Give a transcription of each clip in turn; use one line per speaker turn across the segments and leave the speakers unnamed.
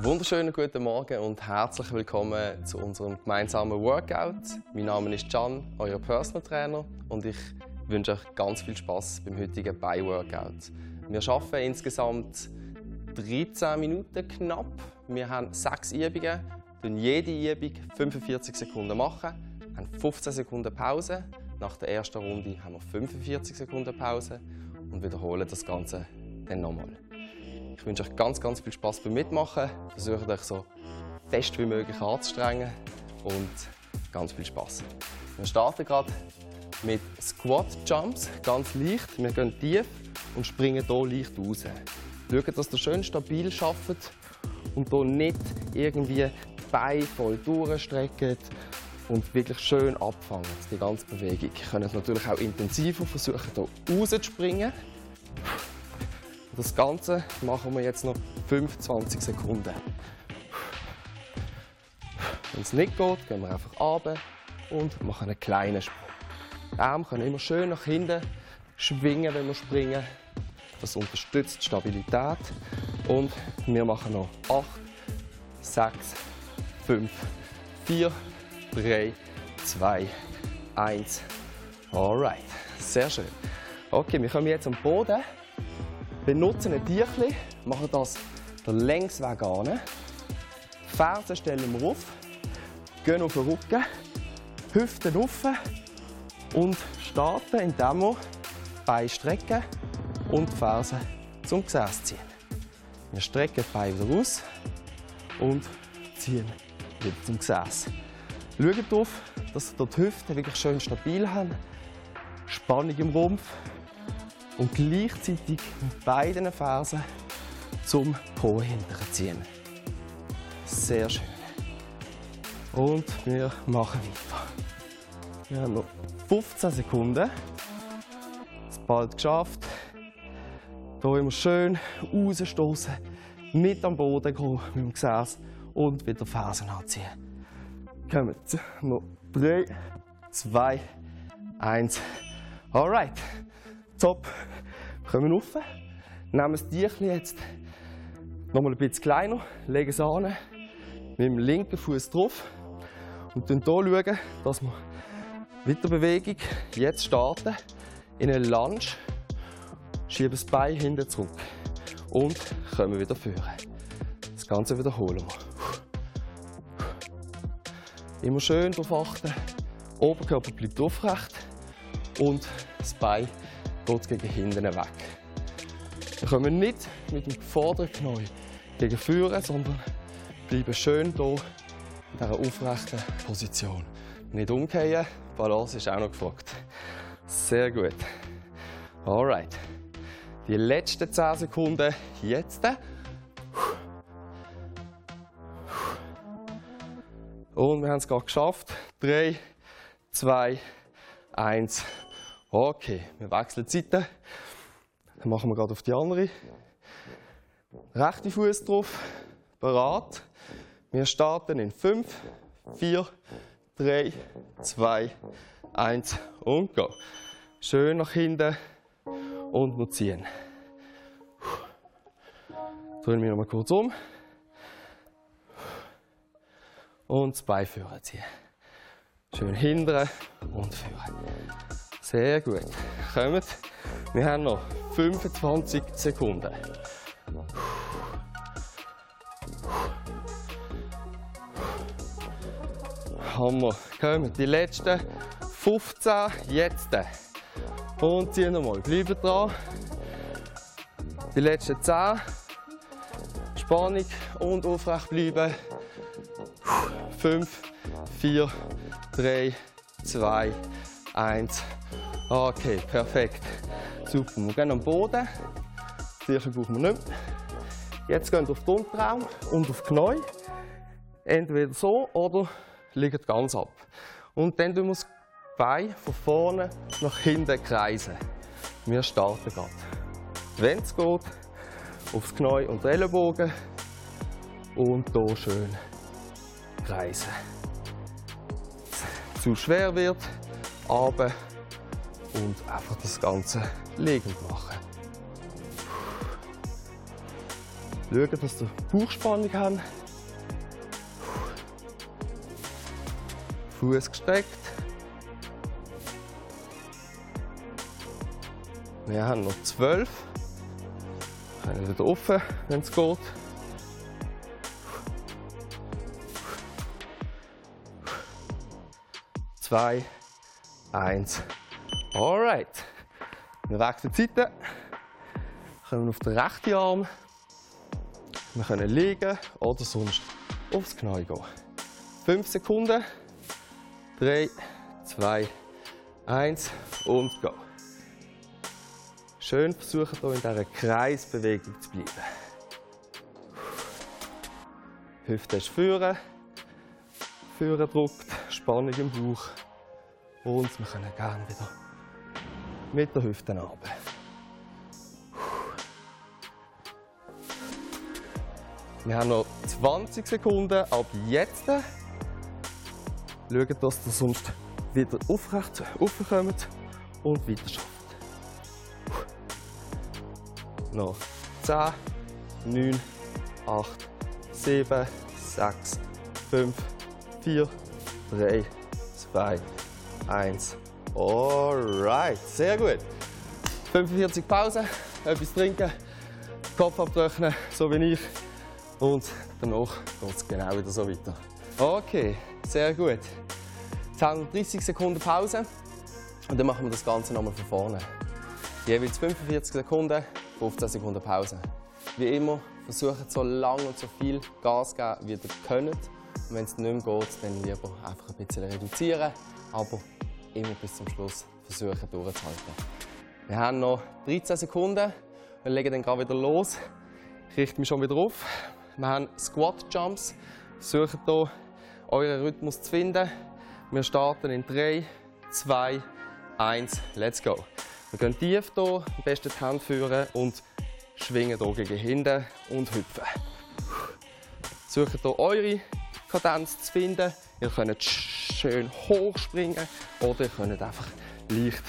Wunderschönen guten Morgen und herzlich willkommen zu unserem gemeinsamen Workout. Mein Name ist Can, euer Personal Trainer und ich wünsche euch ganz viel Spaß beim heutigen Bei-Workout. Wir arbeiten insgesamt 13 Minuten knapp. Wir haben sechs Übungen, jede Übung 45 Sekunden machen, haben 15 Sekunden Pause. Nach der ersten Runde haben wir 45 Sekunden Pause und wiederholen das Ganze dann nochmal. Ich wünsche euch ganz, ganz viel Spaß beim Mitmachen. Versucht euch so fest wie möglich anzustrengen und ganz viel Spaß. Wir starten gerade mit Squat Jumps, ganz leicht. Wir gehen tief und springen hier leicht raus. Schaut, dass ihr schön stabil arbeitet und hier nicht irgendwie die Beine voll durchstreckt und wirklich schön abfangen, die ganze Bewegung. Ihr könnt natürlich auch intensiver versuchen, hier rauszuspringen. Das Ganze machen wir jetzt noch 25 Sekunden. Wenn es nicht geht, gehen wir einfach runter und machen einen kleinen Sprung. Die Arme können immer schön nach hinten schwingen, wenn wir springen. Das unterstützt die Stabilität. Und wir machen noch 8, 6, 5, 4, 3, 2, 1. Alright, sehr schön. Okay, wir kommen jetzt am Boden benutzen ein Tierchen, machen das den Längsweg an. Fersen stellen wir auf, gehen auf den Rücken, Hüften auf und starten, indem wir Beine strecken und die Fersen zum Gesäß ziehen. Wir strecken die Beine wieder aus und ziehen wieder zum Gesäß. Schaut darauf, dass ihr die Hüften wirklich schön stabil haben. Spannung im Rumpf, und gleichzeitig mit beiden Fersen zum Po hinterziehen. Sehr schön. Und wir machen weiter. Wir haben noch 15 Sekunden. Es bald geschafft. Hier immer schön rausstoßen, mit am Boden gehen mit dem Gesäß und wieder Fersen anziehen. Kommen noch 3, 2, 1. Alright. Top. Wir kommen rauf. Nehmen das Tierchen jetzt noch mal ein bisschen kleiner, legen es an, mit dem linken Fuß drauf und dann hier schauen, dass wir mit der Bewegung jetzt starten in eine Lunge, schieben das Bein hinten zurück und kommen wieder führen. Das Ganze wiederholen wir. Immer schön darauf achten, Oberkörper bleibt aufrecht und das Bein geht gegen hinten weg. Wir kommen nicht mit dem vorderen Knie gegen Führen, sondern bleiben schön hier in dieser aufrechten Position. Nicht umkehren, Balance ist auch noch gefragt. Sehr gut. Alright. Die letzten 10 Sekunden jetzt. Und wir haben es gerade geschafft. 3, 2, 1. Okay, wir wechseln die Seite. Dann machen wir gerade auf die andere. Rechte Fuß drauf, bereit. Wir starten in 5, 4, 3, 2, 1 und go. Schön nach hinten und noch ziehen. Drehen wir noch mal kurz um. Und das Bein führen ziehen. Schön hindern und führen. Sehr gut. Kommt. Wir haben noch 25 Sekunden. Hammer. Kommen. Die letzten 15 jetzt. Und ziehen nochmal. Bleiben dran. Die letzten 10. Spannung und aufrecht bleiben. 5, 4, 3, 2, 1. Okay, perfekt. Super. Wir gehen am Boden. Das erste brauchen wir nicht mehr. Jetzt gehen wir auf den Unterarm und auf die Knie. Entweder so oder liegen ganz ab. Und dann tun wir das Bein von vorne nach hinten kreisen. Wir starten gerade. Wenn es geht, aufs Knie und die Ellenbogen. Und hier schön kreisen. Zu schwer wird, aber und einfach das Ganze liegend machen. Schauen, dass ihr Bauchspannung habt. Fuß gestreckt. Wir haben noch zwölf. Können wieder offen, wenn es geht. Zwei, eins. Alright. Wir wechseln die Seite. Kommen auf den rechten Arm. Wir können liegen oder sonst aufs Knie gehen. Fünf Sekunden. Drei, zwei, eins und go. Schön versuchen hier in dieser Kreisbewegung zu bleiben. Hüfte ist führen. Führen drückt, Spannung im Bauch. Und wir können gerne wieder mit der Hüfte runter. Wir haben noch 20 Sekunden ab jetzt. Schaut, dass ihr sonst wieder aufrecht aufkommt und weiter schafft. Noch 10, 9, 8, 7, 6, 5, 4, 3, 2, 1. Alright, sehr gut. 45 Pause, etwas trinken, Kopf abtrocknen, so wie ich. Und danach geht es genau wieder so weiter. Okay, sehr gut. Jetzt haben wir 30 Sekunden Pause und dann machen wir das Ganze nochmal von vorne. Jeweils 45 Sekunden, 15 Sekunden Pause. Wie immer, versucht so lange und so viel Gas zu geben, wie ihr könnt. Und wenn es nicht mehr geht, dann lieber einfach ein bisschen reduzieren, aber immer bis zum Schluss versuchen durchzuhalten. Wir haben noch 13 Sekunden und legen dann gerade wieder los. Ich richte mich schon wieder auf. Wir haben Squat Jumps. Versucht hier euren Rhythmus zu finden. Wir starten in 3, 2, 1, let's go. Wir gehen tief hier, am besten die Hände führen und schwingen hier gegen hinten und hüpfen. Sucht hier eure Kadenz zu finden. Ihr könnt schön hoch springen oder ihr könnt einfach leicht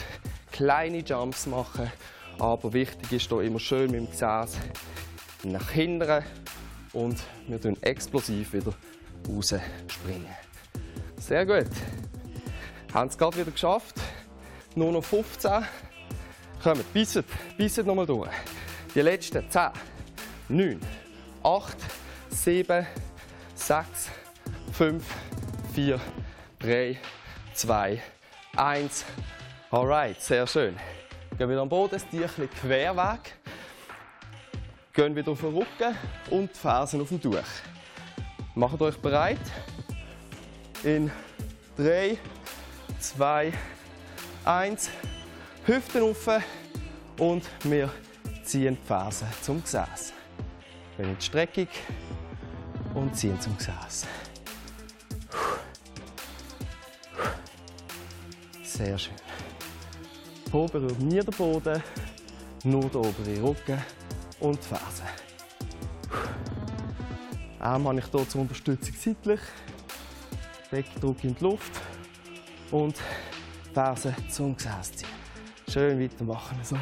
kleine Jumps machen. Aber wichtig ist hier immer schön mit dem Gesäß nach hinten und wir tun explosiv wieder rausspringen. Sehr gut. Haben es gerade wieder geschafft. Nur noch 15. Kommt, bisset, bisset nochmal durch. Die letzten 10, 9, 8, 7, 6, 5, 4, 3, 2, 1. Alright, sehr schön. Gehen wieder am Boden, das Tierchen querweg. Gehen wieder auf den Rücken und die Fersen auf dem Tuch. Macht euch bereit. In 3, 2, 1. Hüften auf und wir ziehen die Fersen zum Gesäß. Gehen in die Streckung und ziehen zum Gesäß. Sehr schön. Po berührt nie den Boden, nur der obere Rücken und die Fersen. Arm habe ich hier zur Unterstützung seitlich. Beckendruck in die Luft und Fersen zum Gesäß ziehen. Schön weitermachen. So,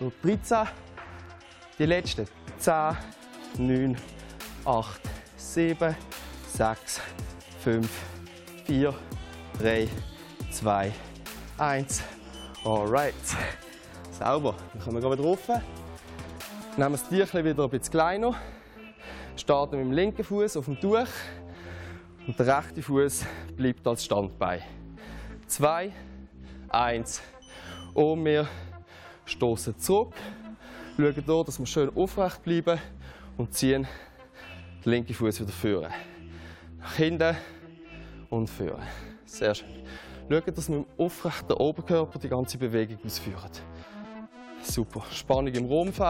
so 13. Die letzten 10, 9, 8, 7, 6, 5, 4, 3, 2, 1. Alright. Sauber. Dann kommen wir wieder rauf. Nehmen das Tierchen wieder ein bisschen kleiner. Starten mit dem linken Fuß auf dem Tuch. Und der rechte Fuß bleibt als Standbein. Zwei, eins. Und wir stoßen zurück. Schauen hier, dass wir schön aufrecht bleiben und ziehen den linken Fuß wieder führen. Nach hinten und führen. Sehr schön. Schaut, dass wir mit dem aufrechten Oberkörper die ganze Bewegung ausführen. Super. Spannung im Rumpf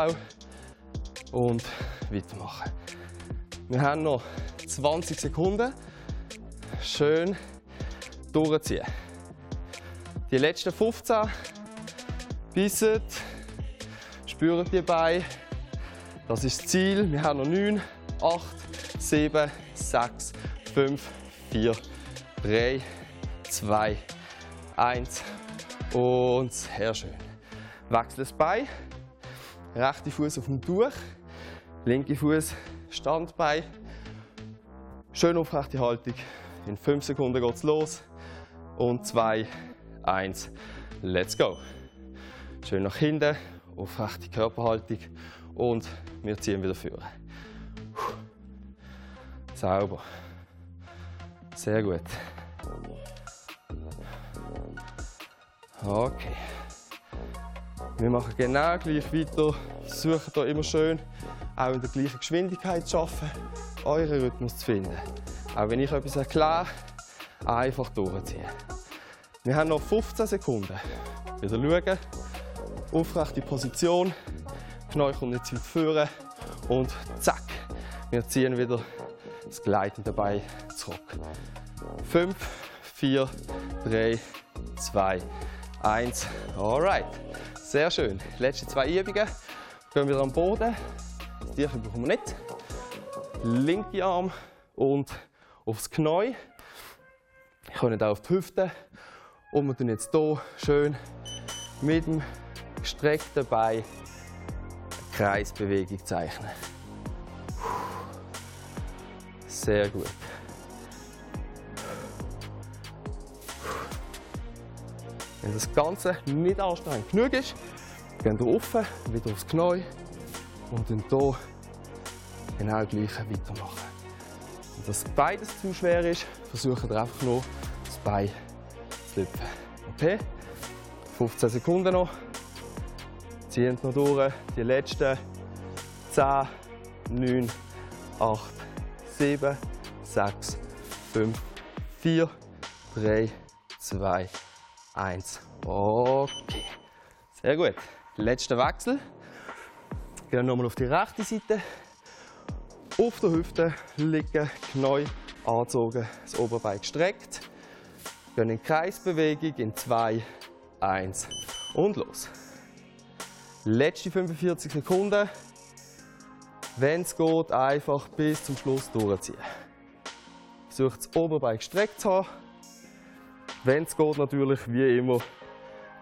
und weitermachen. Wir haben noch 20 Sekunden. Schön durchziehen. Die letzten 15. Bissen. Spüren die Beine. Das ist das Ziel. Wir haben noch 9, 8, 7, 6, 5, 4, 3, 2, 1 und sehr schön. Wechsel das Bein. Rechte Fuß auf dem Tuch. Linke Fuß, Standbein. Schön aufrechte Haltung. In 5 Sekunden geht es los. Und 2, 1, let's go. Schön nach hinten, aufrechte Körperhaltung. Und wir ziehen wieder vor. Sauber. Sehr gut. Okay. Wir machen genau gleich weiter. Versuchen hier immer schön, auch in der gleichen Geschwindigkeit zu arbeiten, euren Rhythmus zu finden. Auch wenn ich etwas erkläre, einfach durchziehen. Wir haben noch 15 Sekunden. Wieder schauen. Aufrechte Position. Knie kommt nicht weit führen. Und zack. Wir ziehen wieder das gleitende Bein zurück. 5, 4, 3, 2, 1. Alright. Sehr schön. Letzte zwei Übungen. Gehen wieder am Boden. Das Tierchen brauchen wir nicht. Linke Arm und aufs Knie. Kann nicht auch auf die Hüfte. Und wir tun jetzt hier schön mit dem gestreckten Bein eine Kreisbewegung zeichnen. Sehr gut. Wenn das Ganze nicht anstrengend genug ist, gehen wir offen, wieder aufs Knie und dann hier genau gleich weitermachen. Wenn das beides zu schwer ist, versuchen wir einfach nur das Bein zu lüpfen. Okay? 15 Sekunden noch. Ziehen noch durch. Die letzten 10, 9, 8, 7, 6, 5, 4, 3, 2, 1. Okay. Sehr gut. Letzter Wechsel. Gehen nochmal auf die rechte Seite. Auf der Hüfte liegen, Knie angezogen, das Oberbein gestreckt. Gehen in Kreisbewegung in 2, 1 und los. Letzte 45 Sekunden. Wenn es geht, einfach bis zum Schluss durchziehen. Versucht das Oberbein gestreckt zu haben. Wenn es geht, natürlich wie immer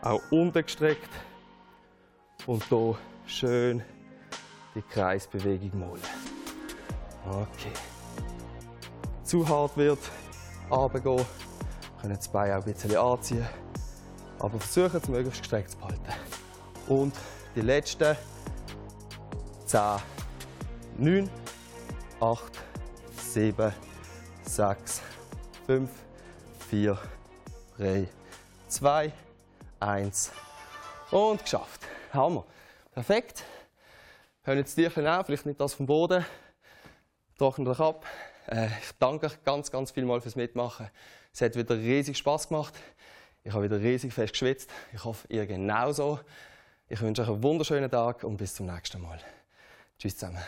auch unten gestreckt. Und hier schön die Kreisbewegung malen. Okay. Zu hart wird, runtergehen. Können das Bein auch ein bisschen anziehen. Aber versuchen es möglichst gestreckt zu behalten. Und die letzten 10, 9, 8, 7, 6, 5, 4, 3, 2, 1 und geschafft. Hammer. Perfekt. Hören jetzt Tierchen an, vielleicht nicht das vom Boden. Trocknet euch ab. Äh, ich danke euch ganz, ganz viel mal fürs Mitmachen. Es hat wieder riesig Spaß gemacht. Ich habe wieder riesig fest geschwitzt. Ich hoffe, ihr genauso. Ich wünsche euch einen wunderschönen Tag und bis zum nächsten Mal. Tschüss zusammen.